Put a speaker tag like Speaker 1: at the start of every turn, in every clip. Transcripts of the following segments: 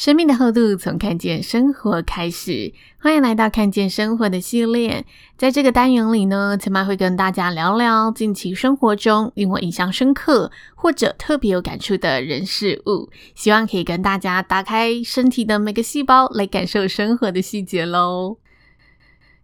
Speaker 1: 生命的厚度从看见生活开始，欢迎来到看见生活的系列。在这个单元里呢，陈妈会跟大家聊聊近期生活中令我印象深刻或者特别有感触的人事物，希望可以跟大家打开身体的每个细胞，来感受生活的细节喽。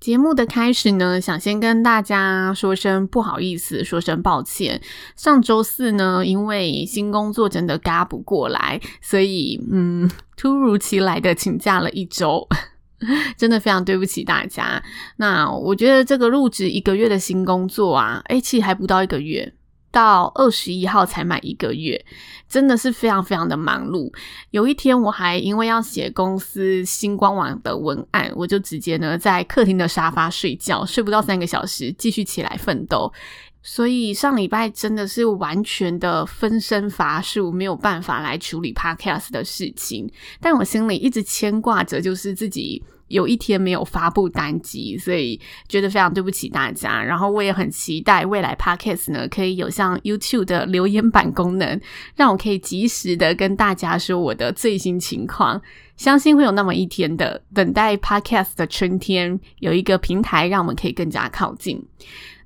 Speaker 1: 节目的开始呢，想先跟大家说声不好意思，说声抱歉。上周四呢，因为新工作真的嘎不过来，所以嗯，突如其来的请假了一周，真的非常对不起大家。那我觉得这个入职一个月的新工作啊，诶，其实还不到一个月。到二十一号才满一个月，真的是非常非常的忙碌。有一天我还因为要写公司新官网的文案，我就直接呢在客厅的沙发睡觉，睡不到三个小时，继续起来奋斗。所以上礼拜真的是完全的分身乏术，没有办法来处理 Podcast 的事情。但我心里一直牵挂着，就是自己。有一天没有发布单集，所以觉得非常对不起大家。然后我也很期待未来 Podcast 呢，可以有像 YouTube 的留言板功能，让我可以及时的跟大家说我的最新情况。相信会有那么一天的，等待 Podcast 的春天，有一个平台让我们可以更加靠近。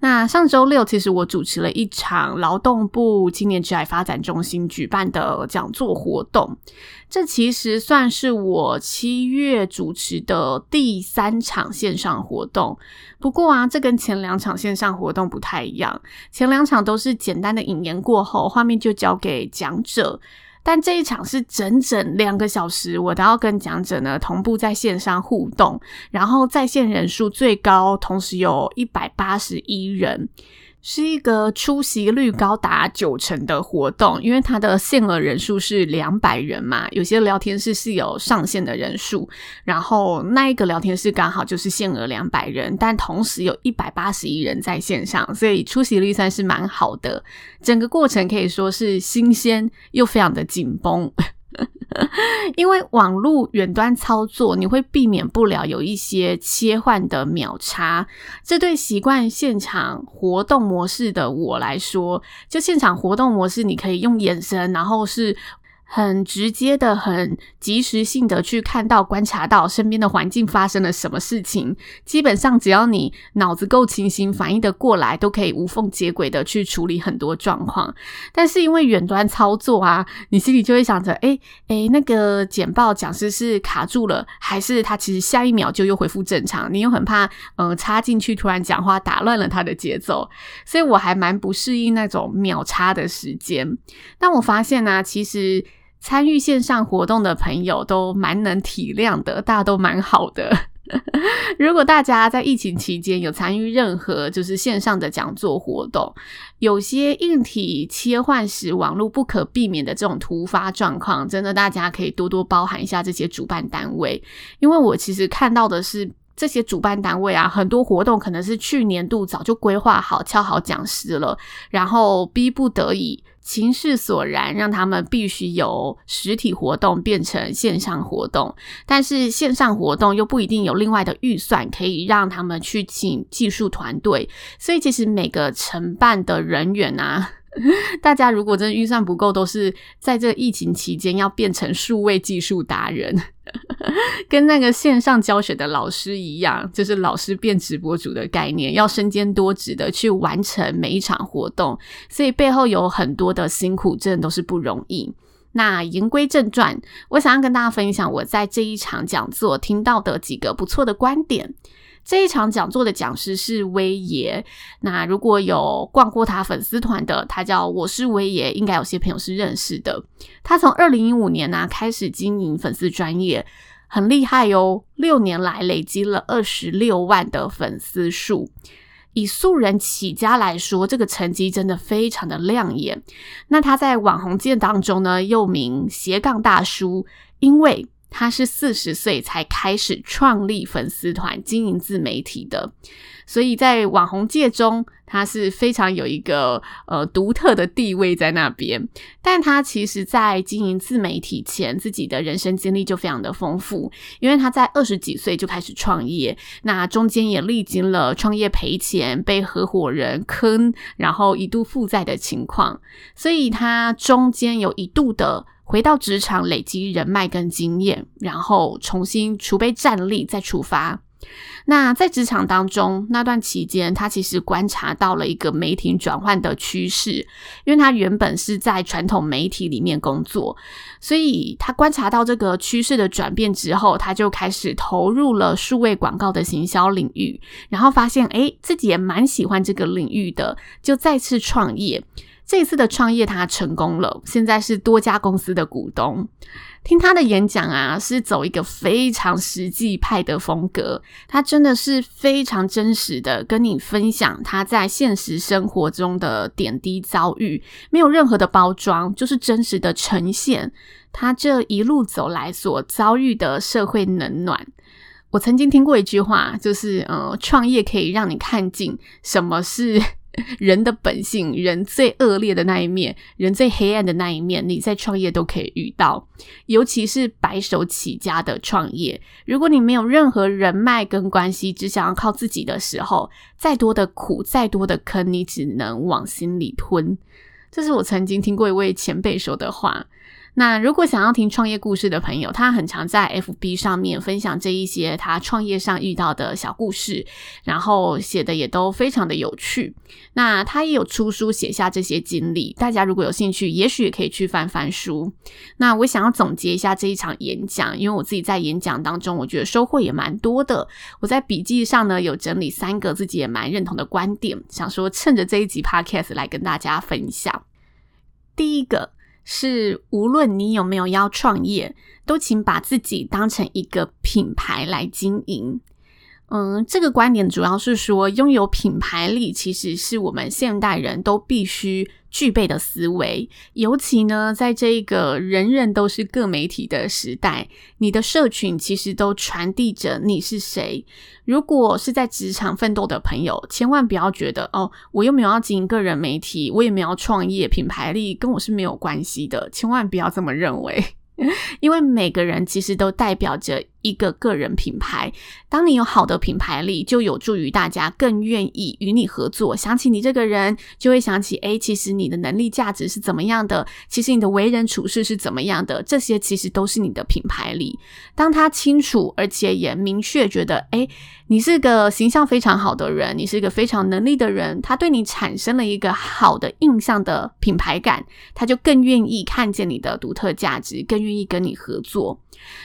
Speaker 1: 那上周六，其实我主持了一场劳动部青年职涯发展中心举办的讲座活动，这其实算是我七月主持的第三场线上活动。不过啊，这跟前两场线上活动不太一样，前两场都是简单的引言过后，画面就交给讲者。但这一场是整整两个小时，我都要跟讲者呢同步在线上互动，然后在线人数最高，同时有一百八十一人。是一个出席率高达九成的活动，因为它的限额人数是两百人嘛，有些聊天室是有上限的人数，然后那一个聊天室刚好就是限额两百人，但同时有一百八十一人在线上，所以出席率算是蛮好的。整个过程可以说是新鲜又非常的紧绷。因为网络远端操作，你会避免不了有一些切换的秒差。这对习惯现场活动模式的我来说，就现场活动模式，你可以用眼神，然后是。很直接的、很及时性的去看到、观察到身边的环境发生了什么事情。基本上，只要你脑子够清醒，反应得过来，都可以无缝接轨的去处理很多状况。但是因为远端操作啊，你心里就会想着：哎哎，那个简报讲师是卡住了，还是他其实下一秒就又恢复正常？你又很怕，呃，插进去突然讲话打乱了他的节奏。所以我还蛮不适应那种秒差的时间。但我发现呢、其实。参与线上活动的朋友都蛮能体谅的，大家都蛮好的。如果大家在疫情期间有参与任何就是线上的讲座活动，有些硬体切换时网络不可避免的这种突发状况，真的大家可以多多包涵一下这些主办单位，因为我其实看到的是这些主办单位啊，很多活动可能是去年度早就规划好、敲好讲师了，然后逼不得已。情势所然，让他们必须由实体活动变成线上活动，但是线上活动又不一定有另外的预算可以让他们去请技术团队，所以其实每个承办的人员啊。大家如果真的预算不够，都是在这疫情期间要变成数位技术达人，跟那个线上教学的老师一样，就是老师变直播主的概念，要身兼多职的去完成每一场活动，所以背后有很多的辛苦，真的都是不容易。那言归正传，我想要跟大家分享我在这一场讲座听到的几个不错的观点。这一场讲座的讲师是威爷，那如果有逛过他粉丝团的，他叫我是威爷，应该有些朋友是认识的。他从二零一五年呢、开始经营粉丝专业，很厉害哦，六年来累积了二十六万的粉丝数。以素人起家来说，这个成绩真的非常的亮眼。那他在网红界当中呢，又名斜杠大叔，因为他是四十岁才开始创立粉丝团、经营自媒体的。所以在网红界中，他是非常有一个呃独特的地位在那边。但他其实，在经营自媒体前，自己的人生经历就非常的丰富，因为他在二十几岁就开始创业，那中间也历经了创业赔钱、被合伙人坑，然后一度负债的情况，所以他中间有一度的回到职场，累积人脉跟经验，然后重新储备战力，再出发。那在职场当中那段期间，他其实观察到了一个媒体转换的趋势，因为他原本是在传统媒体里面工作，所以他观察到这个趋势的转变之后，他就开始投入了数位广告的行销领域，然后发现诶，自己也蛮喜欢这个领域的，就再次创业。这次的创业他成功了，现在是多家公司的股东。听他的演讲啊，是走一个非常实际派的风格。他真的是非常真实的跟你分享他在现实生活中的点滴遭遇，没有任何的包装，就是真实的呈现他这一路走来所遭遇的社会冷暖。我曾经听过一句话，就是呃，创业可以让你看尽什么是。人的本性，人最恶劣的那一面，人最黑暗的那一面，你在创业都可以遇到。尤其是白手起家的创业，如果你没有任何人脉跟关系，只想要靠自己的时候，再多的苦，再多的坑，你只能往心里吞。这是我曾经听过一位前辈说的话。那如果想要听创业故事的朋友，他很常在 FB 上面分享这一些他创业上遇到的小故事，然后写的也都非常的有趣。那他也有出书写下这些经历，大家如果有兴趣，也许也可以去翻翻书。那我想要总结一下这一场演讲，因为我自己在演讲当中，我觉得收获也蛮多的。我在笔记上呢有整理三个自己也蛮认同的观点，想说趁着这一集 Podcast 来跟大家分享。第一个。是，无论你有没有要创业，都请把自己当成一个品牌来经营。嗯，这个观点主要是说，拥有品牌力其实是我们现代人都必须具备的思维。尤其呢，在这个人人都是各媒体的时代，你的社群其实都传递着你是谁。如果是在职场奋斗的朋友，千万不要觉得哦，我又没有要经营个人媒体，我也没有创业，品牌力跟我是没有关系的。千万不要这么认为，因为每个人其实都代表着。一个个人品牌，当你有好的品牌力，就有助于大家更愿意与你合作。想起你这个人，就会想起，诶，其实你的能力价值是怎么样的？其实你的为人处事是怎么样的？这些其实都是你的品牌力。当他清楚而且也明确觉得，诶，你是个形象非常好的人，你是一个非常能力的人，他对你产生了一个好的印象的品牌感，他就更愿意看见你的独特价值，更愿意跟你合作。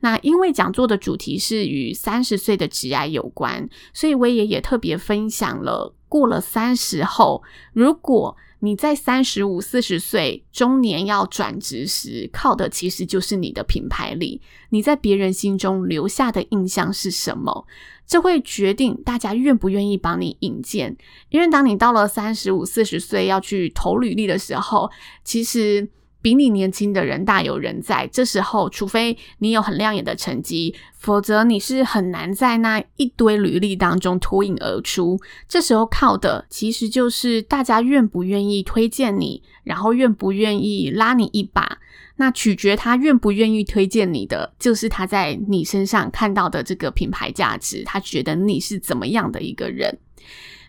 Speaker 1: 那因为讲座的主题是与三十岁的职涯有关，所以我也也特别分享了过了三十后，如果你在三十五、四十岁中年要转职时，靠的其实就是你的品牌力，你在别人心中留下的印象是什么？这会决定大家愿不愿意帮你引荐。因为当你到了三十五、四十岁要去投履历的时候，其实。比你年轻的人大有人在，这时候除非你有很亮眼的成绩，否则你是很难在那一堆履历当中脱颖而出。这时候靠的其实就是大家愿不愿意推荐你，然后愿不愿意拉你一把。那取决他愿不愿意推荐你的，就是他在你身上看到的这个品牌价值，他觉得你是怎么样的一个人。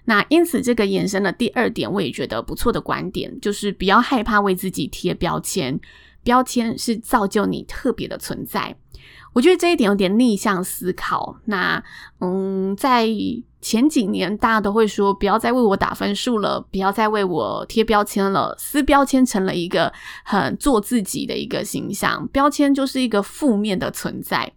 Speaker 1: 那因此，这个延伸的第二点，我也觉得不错的观点，就是不要害怕为自己贴标签，标签是造就你特别的存在。我觉得这一点有点逆向思考。那嗯，在前几年，大家都会说，不要再为我打分数了，不要再为我贴标签了，撕标签成了一个很做自己的一个形象，标签就是一个负面的存在。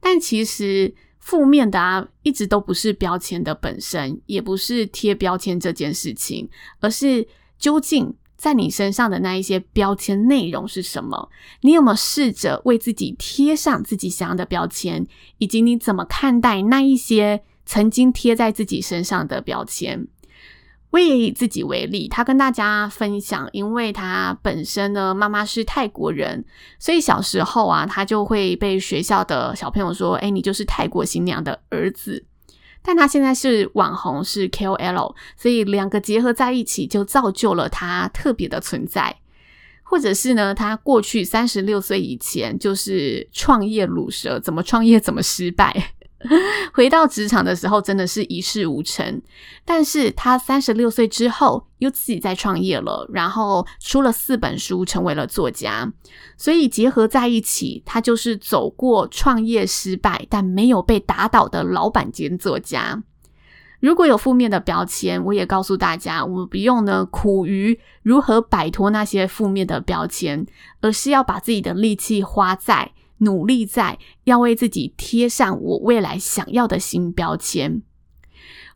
Speaker 1: 但其实。负面的啊，一直都不是标签的本身，也不是贴标签这件事情，而是究竟在你身上的那一些标签内容是什么？你有没有试着为自己贴上自己想要的标签？以及你怎么看待那一些曾经贴在自己身上的标签？我也以自己为例，他跟大家分享，因为他本身呢，妈妈是泰国人，所以小时候啊，他就会被学校的小朋友说：“哎，你就是泰国新娘的儿子。”但他现在是网红，是 KOL，所以两个结合在一起，就造就了他特别的存在。或者是呢，他过去三十六岁以前就是创业卤蛇，怎么创业怎么失败。回到职场的时候，真的是一事无成。但是他三十六岁之后，又自己在创业了，然后出了四本书，成为了作家。所以结合在一起，他就是走过创业失败，但没有被打倒的老板兼作家。如果有负面的标签，我也告诉大家，我们不用呢苦于如何摆脱那些负面的标签，而是要把自己的力气花在。努力在要为自己贴上我未来想要的新标签。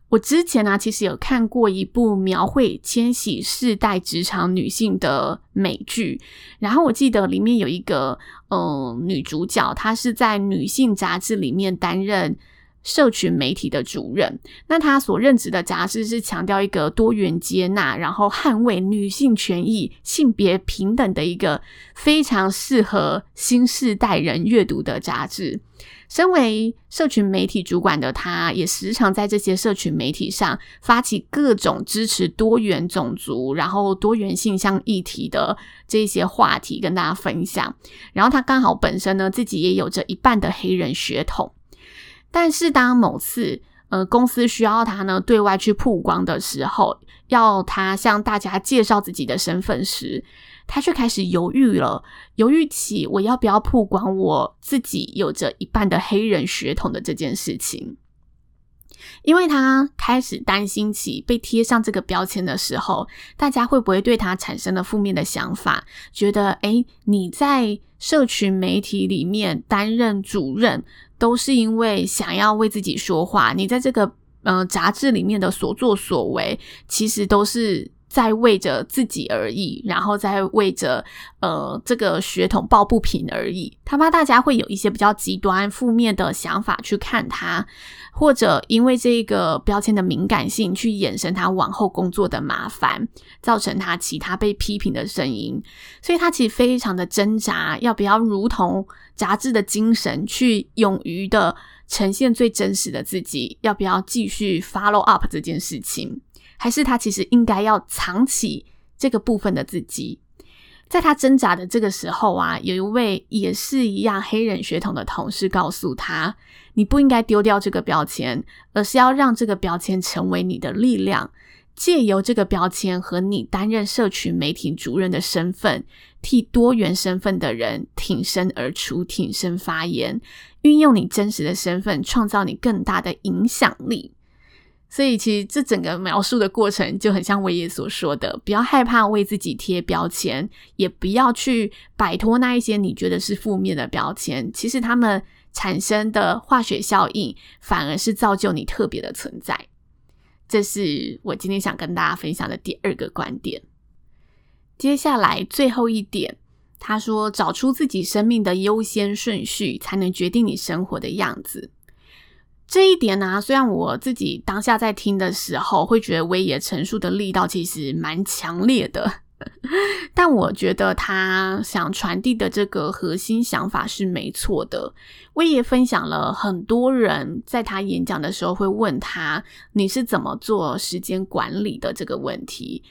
Speaker 1: 我之前呢、其实有看过一部描绘千禧世代职场女性的美剧，然后我记得里面有一个嗯、女主角，她是在女性杂志里面担任。社群媒体的主任，那他所任职的杂志是强调一个多元接纳，然后捍卫女性权益、性别平等的一个非常适合新世代人阅读的杂志。身为社群媒体主管的他，也时常在这些社群媒体上发起各种支持多元种族、然后多元性向议题的这些话题跟大家分享。然后他刚好本身呢，自己也有着一半的黑人血统。但是当某次，呃，公司需要他呢对外去曝光的时候，要他向大家介绍自己的身份时，他却开始犹豫了，犹豫起我要不要曝光我自己有着一半的黑人血统的这件事情，因为他开始担心起被贴上这个标签的时候，大家会不会对他产生了负面的想法，觉得，诶，你在社群媒体里面担任主任。都是因为想要为自己说话，你在这个呃杂志里面的所作所为，其实都是在为着自己而已，然后在为着呃这个血统抱不平而已。他怕大家会有一些比较极端负面的想法去看他，或者因为这个标签的敏感性去衍生他往后工作的麻烦，造成他其他被批评的声音。所以他其实非常的挣扎，要不要如同杂志的精神去勇于的呈现最真实的自己？要不要继续 follow up 这件事情？还是他其实应该要藏起这个部分的自己？在他挣扎的这个时候啊，有一位也是一样黑人血统的同事告诉他：“你不应该丢掉这个标签，而是要让这个标签成为你的力量，借由这个标签和你担任社群媒体主任的身份，替多元身份的人挺身而出、挺身发言，运用你真实的身份，创造你更大的影响力。”所以，其实这整个描述的过程就很像我爷所说的：不要害怕为自己贴标签，也不要去摆脱那一些你觉得是负面的标签。其实，他们产生的化学效应，反而是造就你特别的存在。这是我今天想跟大家分享的第二个观点。接下来最后一点，他说：找出自己生命的优先顺序，才能决定你生活的样子。这一点呢、啊，虽然我自己当下在听的时候，会觉得威爷陈述的力道其实蛮强烈的，但我觉得他想传递的这个核心想法是没错的。威爷分享了很多人在他演讲的时候会问他，你是怎么做时间管理的这个问题。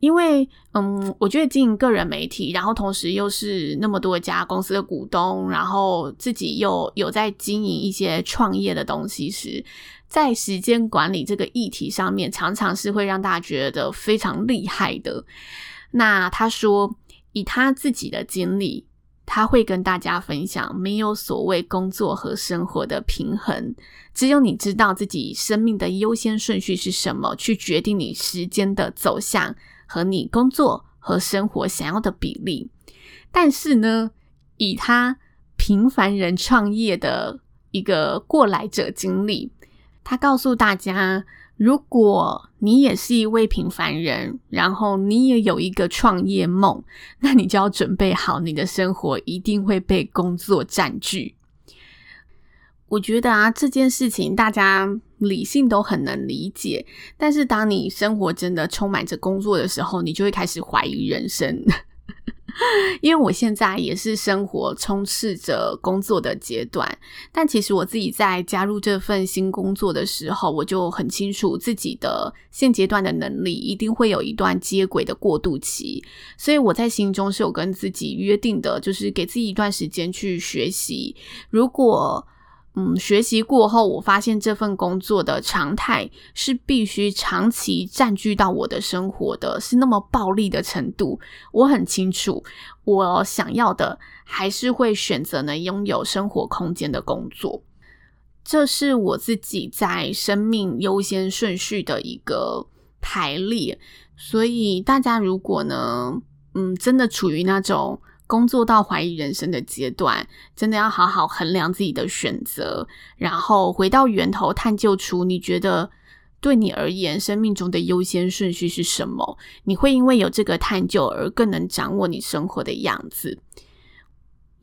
Speaker 1: 因为，嗯，我觉得经营个人媒体，然后同时又是那么多家公司的股东，然后自己又有在经营一些创业的东西时，在时间管理这个议题上面，常常是会让大家觉得非常厉害的。那他说，以他自己的经历，他会跟大家分享，没有所谓工作和生活的平衡，只有你知道自己生命的优先顺序是什么，去决定你时间的走向。和你工作和生活想要的比例，但是呢，以他平凡人创业的一个过来者经历，他告诉大家，如果你也是一位平凡人，然后你也有一个创业梦，那你就要准备好，你的生活一定会被工作占据。我觉得啊，这件事情大家理性都很能理解，但是当你生活真的充满着工作的时候，你就会开始怀疑人生。因为我现在也是生活充斥着工作的阶段，但其实我自己在加入这份新工作的时候，我就很清楚自己的现阶段的能力一定会有一段接轨的过渡期，所以我在心中是有跟自己约定的，就是给自己一段时间去学习。如果嗯，学习过后，我发现这份工作的常态是必须长期占据到我的生活的，是那么暴力的程度。我很清楚，我想要的还是会选择呢拥有生活空间的工作。这是我自己在生命优先顺序的一个排列。所以大家如果呢，嗯，真的处于那种。工作到怀疑人生的阶段，真的要好好衡量自己的选择，然后回到源头探究出你觉得对你而言生命中的优先顺序是什么。你会因为有这个探究而更能掌握你生活的样子。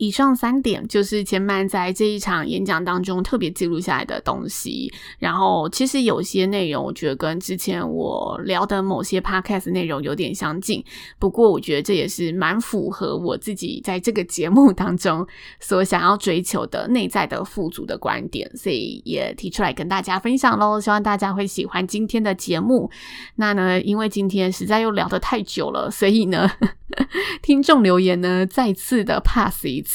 Speaker 1: 以上三点就是千曼在这一场演讲当中特别记录下来的东西。然后，其实有些内容我觉得跟之前我聊的某些 podcast 内容有点相近，不过我觉得这也是蛮符合我自己在这个节目当中所想要追求的内在的富足的观点，所以也提出来跟大家分享喽。希望大家会喜欢今天的节目。那呢，因为今天实在又聊得太久了，所以呢，听众留言呢再次的 pass 一次，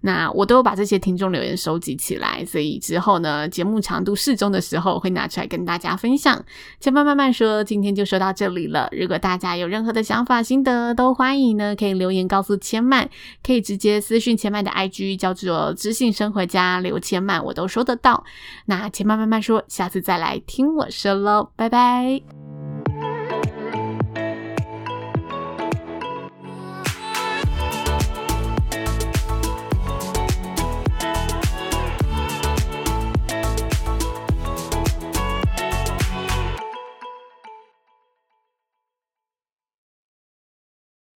Speaker 1: 那我都有把这些听众留言收集起来，所以之后呢，节目长度适中的时候会拿出来跟大家分享。千曼慢慢说，今天就说到这里了。如果大家有任何的想法心得，都欢迎呢可以留言告诉千曼，可以直接私讯千曼的 IG 叫做知性生活家刘千曼，我都收得到。那千曼慢慢说，下次再来听我说喽，拜拜。